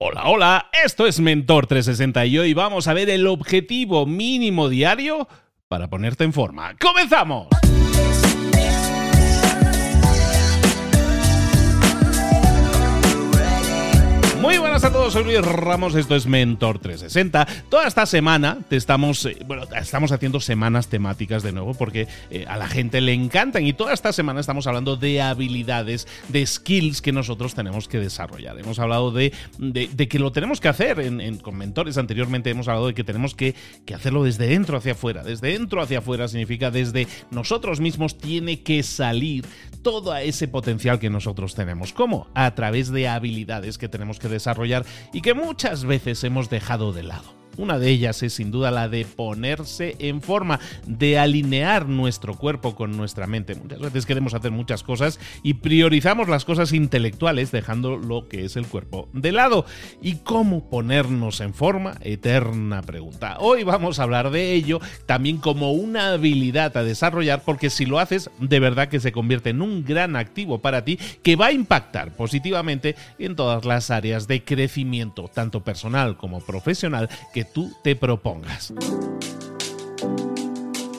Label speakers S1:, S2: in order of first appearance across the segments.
S1: Hola, hola, esto es Mentor 360 y hoy vamos a ver el objetivo mínimo diario para ponerte en forma. ¡Comenzamos! Muy buenas a todos, soy Luis Ramos, esto es Mentor 360. Toda esta semana te estamos, eh, bueno, estamos haciendo semanas temáticas de nuevo porque eh, a la gente le encantan y toda esta semana estamos hablando de habilidades, de skills que nosotros tenemos que desarrollar. Hemos hablado de, que lo tenemos que hacer en, con mentores anteriormente, hemos hablado de que tenemos que, que hacerlo desde dentro hacia afuera. Desde dentro hacia afuera significa desde nosotros mismos tiene que salir todo ese potencial que nosotros tenemos. ¿Cómo? A través de habilidades que tenemos que desarrollar y que muchas veces hemos dejado de lado. Una de ellas es sin duda la de ponerse en forma, de alinear nuestro cuerpo con nuestra mente. Muchas veces queremos hacer muchas cosas y priorizamos las cosas intelectuales dejando lo que es el cuerpo de lado. ¿Y cómo ponernos en forma? Eterna pregunta. Hoy vamos a hablar de ello también como una habilidad a desarrollar porque si lo haces de verdad que se convierte en un gran activo para ti que va a impactar positivamente en todas las áreas de crecimiento, tanto personal como profesional, que tú te propongas.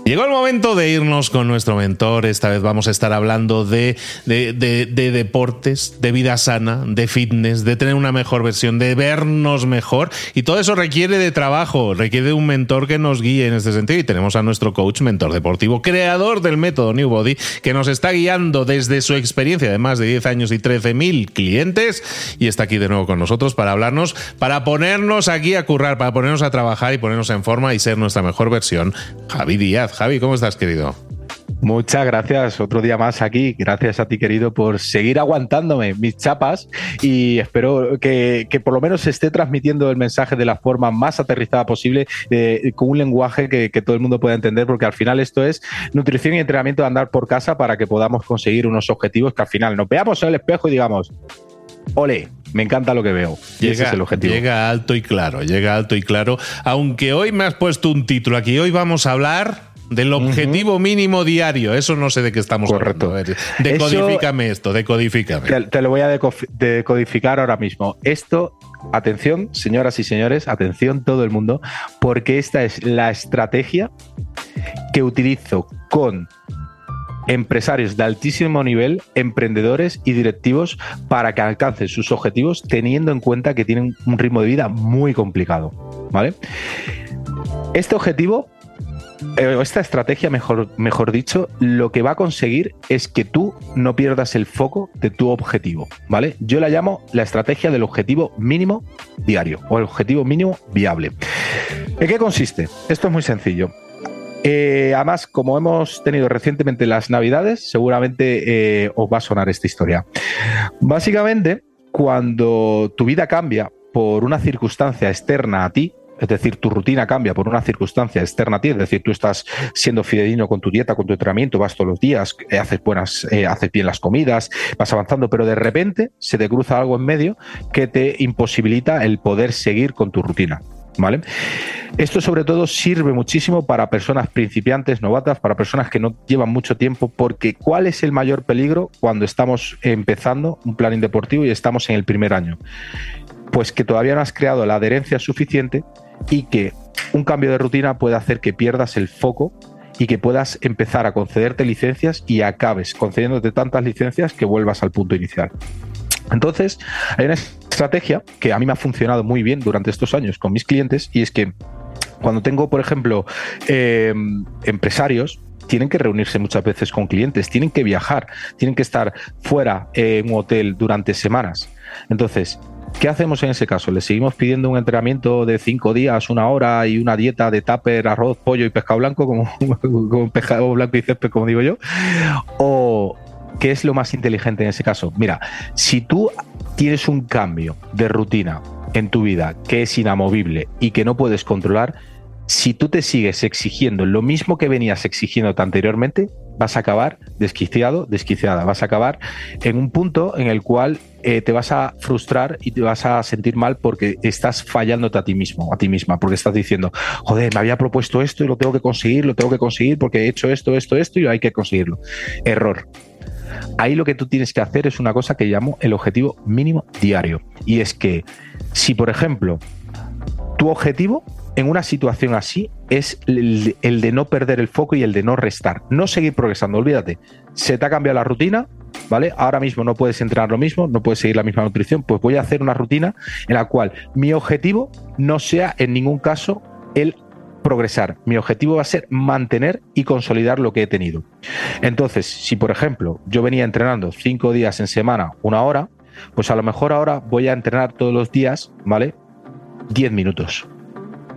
S1: Llegó el momento de irnos con nuestro mentor. Esta vez vamos a estar hablando de, de, deportes, de vida sana, de fitness, de tener una mejor versión, de vernos mejor. Y todo eso requiere de trabajo, requiere de un mentor que nos guíe en este sentido. Y tenemos a nuestro coach, mentor deportivo, creador del método New Body, que nos está guiando desde su experiencia de más de 10 años y 13.000 clientes. Y está aquí de nuevo con nosotros para hablarnos, para ponernos aquí a currar, para ponernos a trabajar y ponernos en forma y ser nuestra mejor versión. Javi Díaz. Javi, ¿cómo estás, querido?
S2: Muchas gracias, otro día más aquí. Gracias a ti, querido, por seguir aguantándome mis chapas y espero que, por lo menos se esté transmitiendo el mensaje de la forma más aterrizada posible, con un lenguaje que, todo el mundo pueda entender, porque al final esto es nutrición y entrenamiento de andar por casa para que podamos conseguir unos objetivos que al final nos veamos en el espejo y digamos, ole, me encanta lo que veo.
S1: Llega, ese es el objetivo. Llega alto y claro, llega alto y claro. Aunque hoy me has puesto un título aquí, hoy vamos a hablar del objetivo mínimo diario. Eso no sé de qué estamos
S2: Correcto.
S1: hablando. Decodifícame esto, decodifícame.
S2: Te, te, lo voy a decodificar ahora mismo. Esto, atención, señoras y señores, atención todo el mundo, porque esta es la estrategia que utilizo con empresarios de altísimo nivel, emprendedores y directivos para que alcancen sus objetivos teniendo en cuenta que tienen un ritmo de vida muy complicado. ¿Vale? Este objetivo esta estrategia, mejor, mejor dicho, lo que va a conseguir es que tú no pierdas el foco de tu objetivo, ¿vale? Yo la llamo la estrategia del objetivo mínimo diario o el objetivo mínimo viable. ¿En qué consiste? Esto es muy sencillo. Eh, además, como hemos tenido recientemente las navidades, seguramente eh, os va a sonar esta historia. Básicamente, cuando tu vida cambia por una circunstancia externa a ti, es decir, tu rutina cambia por una circunstancia externa a ti, es decir, tú estás siendo fidedigno con tu dieta, con tu entrenamiento, vas todos los días, eh, haces buenas, eh, haces bien las comidas, vas avanzando, pero de repente se te cruza algo en medio que te imposibilita el poder seguir con tu rutina. ¿Vale? Esto sobre todo sirve muchísimo para personas principiantes, novatas, para personas que no llevan mucho tiempo, porque ¿cuál es el mayor peligro cuando estamos empezando un planning deportivo y estamos en el primer año? Pues que todavía no has creado la adherencia suficiente y que un cambio de rutina puede hacer que pierdas el foco y que puedas empezar a concederte licencias y acabes concediéndote tantas licencias que vuelvas al punto inicial. Entonces, hay una estrategia que a mí me ha funcionado muy bien durante estos años con mis clientes y es que cuando tengo, por ejemplo, em, empresarios, tienen que reunirse muchas veces con clientes, tienen que viajar, tienen que estar fuera en un hotel durante semanas. Entonces, ¿Qué hacemos en ese caso? ¿Le seguimos pidiendo un entrenamiento de cinco días, una hora y una dieta de tupper, arroz, pollo y pescado blanco, como, como pescado blanco y césped, como digo yo? ¿O qué es lo más inteligente en ese caso? Mira, si tú tienes un cambio de rutina en tu vida que es inamovible y que no puedes controlar, si tú te sigues exigiendo lo mismo que venías exigiéndote anteriormente, vas a acabar desquiciado, desquiciada. Vas a acabar en un punto en el cual eh, te vas a frustrar y te vas a sentir mal porque estás fallándote a ti mismo, a ti misma, porque estás diciendo, joder, me había propuesto esto y lo tengo que conseguir, lo tengo que conseguir porque he hecho esto, esto, esto y hay que conseguirlo. Error. Ahí lo que tú tienes que hacer es una cosa que llamo el objetivo mínimo diario. Y es que si, por ejemplo, tu objetivo en una situación así es el, de no perder el foco y el de no restar, no seguir progresando, olvídate, se te ha cambiado la rutina, ¿vale? Ahora mismo no puedes entrenar lo mismo, no puedes seguir la misma nutrición, pues voy a hacer una rutina en la cual mi objetivo no sea en ningún caso el progresar. Mi objetivo va a ser mantener y consolidar lo que he tenido. Entonces, si por ejemplo yo venía entrenando cinco días en semana, una hora, pues a lo mejor ahora voy a entrenar todos los días, ¿vale? 10 minutos.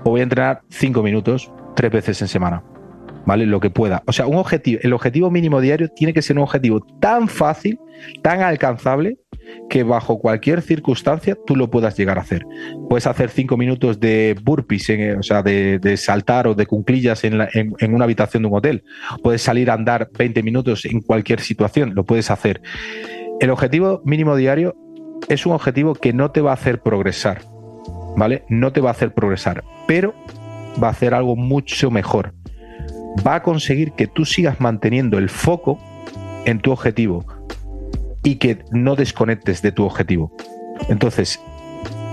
S2: O voy a entrenar 5 minutos tres veces en semana. ¿Vale? Lo que pueda. O sea, un objetivo, el objetivo mínimo diario tiene que ser un objetivo tan fácil, tan alcanzable, que bajo cualquier circunstancia tú lo puedas llegar a hacer. Puedes hacer 5 minutos de burpees, o sea, de, saltar o de cunclillas en, en, una habitación de un hotel. Puedes salir a andar 20 minutos en cualquier situación, lo puedes hacer. El objetivo mínimo diario es un objetivo que no te va a hacer progresar, ¿vale? No te va a hacer progresar, pero va a hacer algo mucho mejor. Va a conseguir que tú sigas manteniendo el foco en tu objetivo y que no desconectes de tu objetivo. Entonces,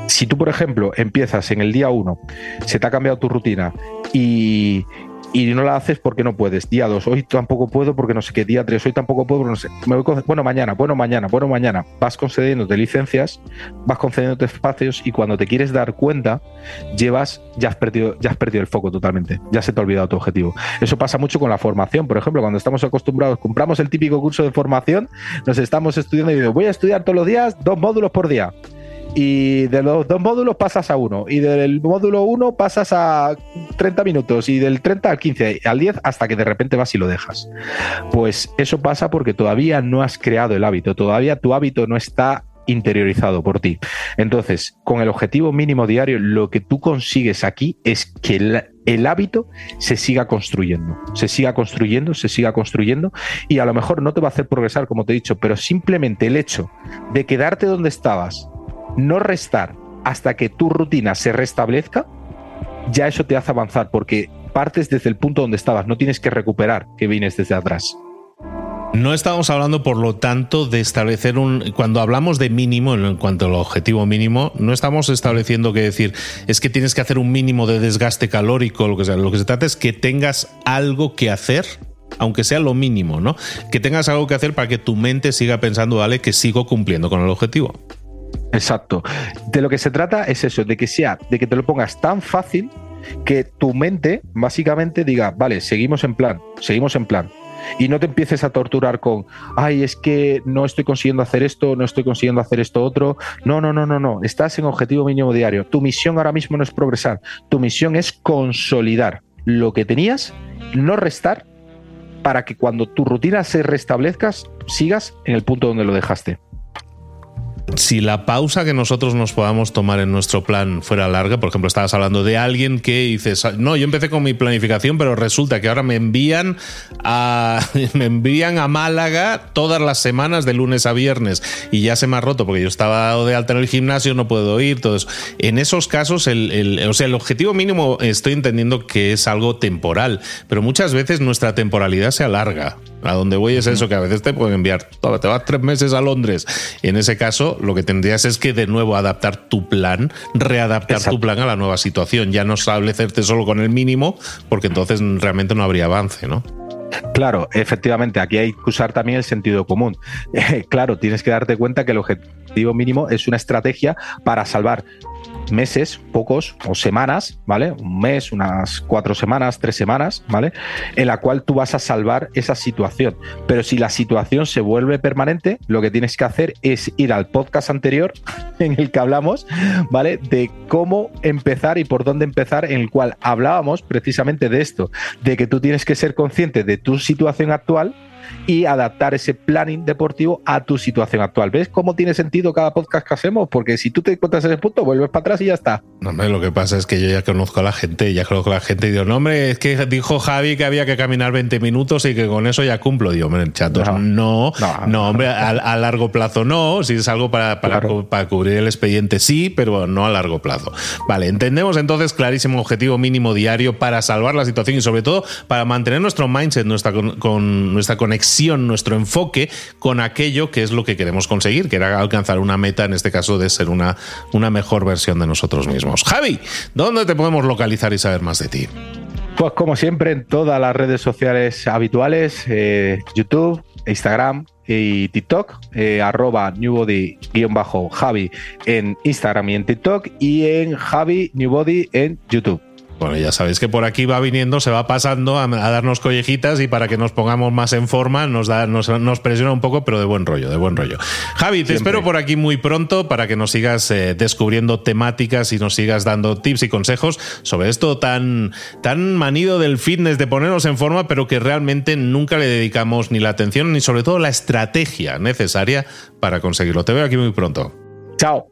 S2: si tú, por ejemplo, empiezas en el día 1, se te ha cambiado tu rutina y, y no la haces porque no puedes. Día 2, hoy tampoco puedo porque no sé qué. Día 3, hoy tampoco puedo porque no sé. Me bueno, mañana, bueno, mañana, bueno, mañana. Vas concediéndote licencias, vas concediéndote espacios y cuando te quieres dar cuenta, llevas, ya has perdido, ya has perdido el foco totalmente. Ya se te ha olvidado tu objetivo. Eso pasa mucho con la formación. Por ejemplo, cuando estamos acostumbrados, compramos el típico curso de formación, nos estamos estudiando y digo, voy a estudiar todos los días dos módulos por día y de los dos módulos pasas a uno, y del módulo uno pasas a 30 minutos, y del 30 al 15, al 10, hasta que de repente vas y lo dejas. Pues eso pasa porque todavía no has creado el hábito, todavía tu hábito no está interiorizado por ti. Entonces, con el objetivo mínimo diario, lo que tú consigues aquí es que el, el, hábito se siga construyendo, se siga construyendo, se siga construyendo y a lo mejor no te va a hacer progresar, como te he dicho, pero simplemente el hecho de quedarte donde estabas, no restar hasta que tu rutina se restablezca, ya eso te hace avanzar porque partes desde el punto donde estabas, no tienes que recuperar que vienes desde atrás.
S1: No estamos hablando, por lo tanto, de establecer un. Cuando hablamos de mínimo, en cuanto al objetivo mínimo, no estamos estableciendo que decir es que tienes que hacer un mínimo de desgaste calórico, lo que sea. Lo que se trata es que tengas algo que hacer, aunque sea lo mínimo, ¿no? Que tengas algo que hacer para que tu mente siga pensando, vale, que sigo cumpliendo con el objetivo.
S2: Exacto. De lo que se trata es eso, de que sea, de que te lo pongas tan fácil que tu mente básicamente diga, vale, seguimos en plan, seguimos en plan. Y no te empieces a torturar con, ay, es que no estoy consiguiendo hacer esto, no estoy consiguiendo hacer esto otro. No, no, no, no, no. Estás en objetivo mínimo diario. Tu misión ahora mismo no es progresar. Tu misión es consolidar lo que tenías, no restar, para que cuando tu rutina se restablezca, sigas en el punto donde lo dejaste
S1: si la pausa que nosotros nos podamos tomar en nuestro plan fuera larga, por ejemplo, estabas hablando de alguien que dices, no, yo empecé con mi planificación, pero resulta que ahora me envían a, me envían a Málaga todas las semanas de lunes a viernes y ya se me ha roto porque yo estaba de alta en el gimnasio, no puedo ir, todo eso. En esos casos, el, o sea, el objetivo mínimo estoy entendiendo que es algo temporal, pero muchas veces nuestra temporalidad se alarga. A donde voy es eso, que a veces te pueden enviar, te vas tres meses a Londres. Y en ese caso, lo que tendrías es que de nuevo adaptar tu plan, readaptar tu plan a la nueva situación. Ya no establecerte solo con el mínimo, porque entonces realmente no habría avance, ¿no?
S2: Claro, efectivamente, aquí hay que usar también el sentido común. claro, tienes que darte cuenta que el objetivo mínimo es una estrategia para salvar meses, pocos o semanas, ¿vale? Un mes, unas cuatro semanas, tres semanas, ¿vale? En la cual tú vas a salvar esa situación. Pero si la situación se vuelve permanente, lo que tienes que hacer es ir al podcast anterior en el que hablamos, ¿vale? De cómo empezar y por dónde empezar, en el cual hablábamos precisamente de esto, de que tú tienes que ser consciente de tu situación actual y adaptar ese planning deportivo a tu situación actual. ¿Ves cómo tiene sentido cada podcast que hacemos? Porque si tú te encuentras en ese punto, vuelves para atrás y ya está.
S3: No, hombre, lo que pasa es que yo ya conozco a la gente, ya conozco a la gente y digo, no, hombre, es que dijo Javi que había que caminar 20 minutos y que con eso ya cumplo. Digo, hombre, chatos, no, no, hombre, a, largo plazo no, si es algo para, para, para, cubrir el expediente sí, pero no a largo plazo. Vale, entendemos entonces clarísimo objetivo mínimo diario para salvar la situación y sobre todo para mantener nuestro mindset, nuestra, con, nuestra conexión, nuestro enfoque con aquello que es lo que queremos conseguir, que era alcanzar una meta, en este caso de ser una, una mejor versión de nosotros mismos. Javi, ¿dónde te podemos localizar y saber más de ti?
S2: Pues como siempre en todas las redes sociales habituales, eh, YouTube, Instagram y TikTok, eh, arroba newbody-javi en Instagram y en TikTok y en Javi Newbody en YouTube.
S3: Bueno, ya sabéis que por aquí va viniendo, se va pasando a, darnos collejitas y para que nos pongamos más en forma nos, da, nos, presiona un poco, pero de buen rollo, de buen rollo. Javi, te espero por aquí muy pronto para que nos sigas eh, descubriendo temáticas y nos sigas dando tips y consejos sobre esto tan, tan manido del fitness, de ponernos en forma, pero que realmente nunca le dedicamos ni la atención ni sobre todo la estrategia necesaria para conseguirlo. Te veo aquí muy pronto.
S2: Chao.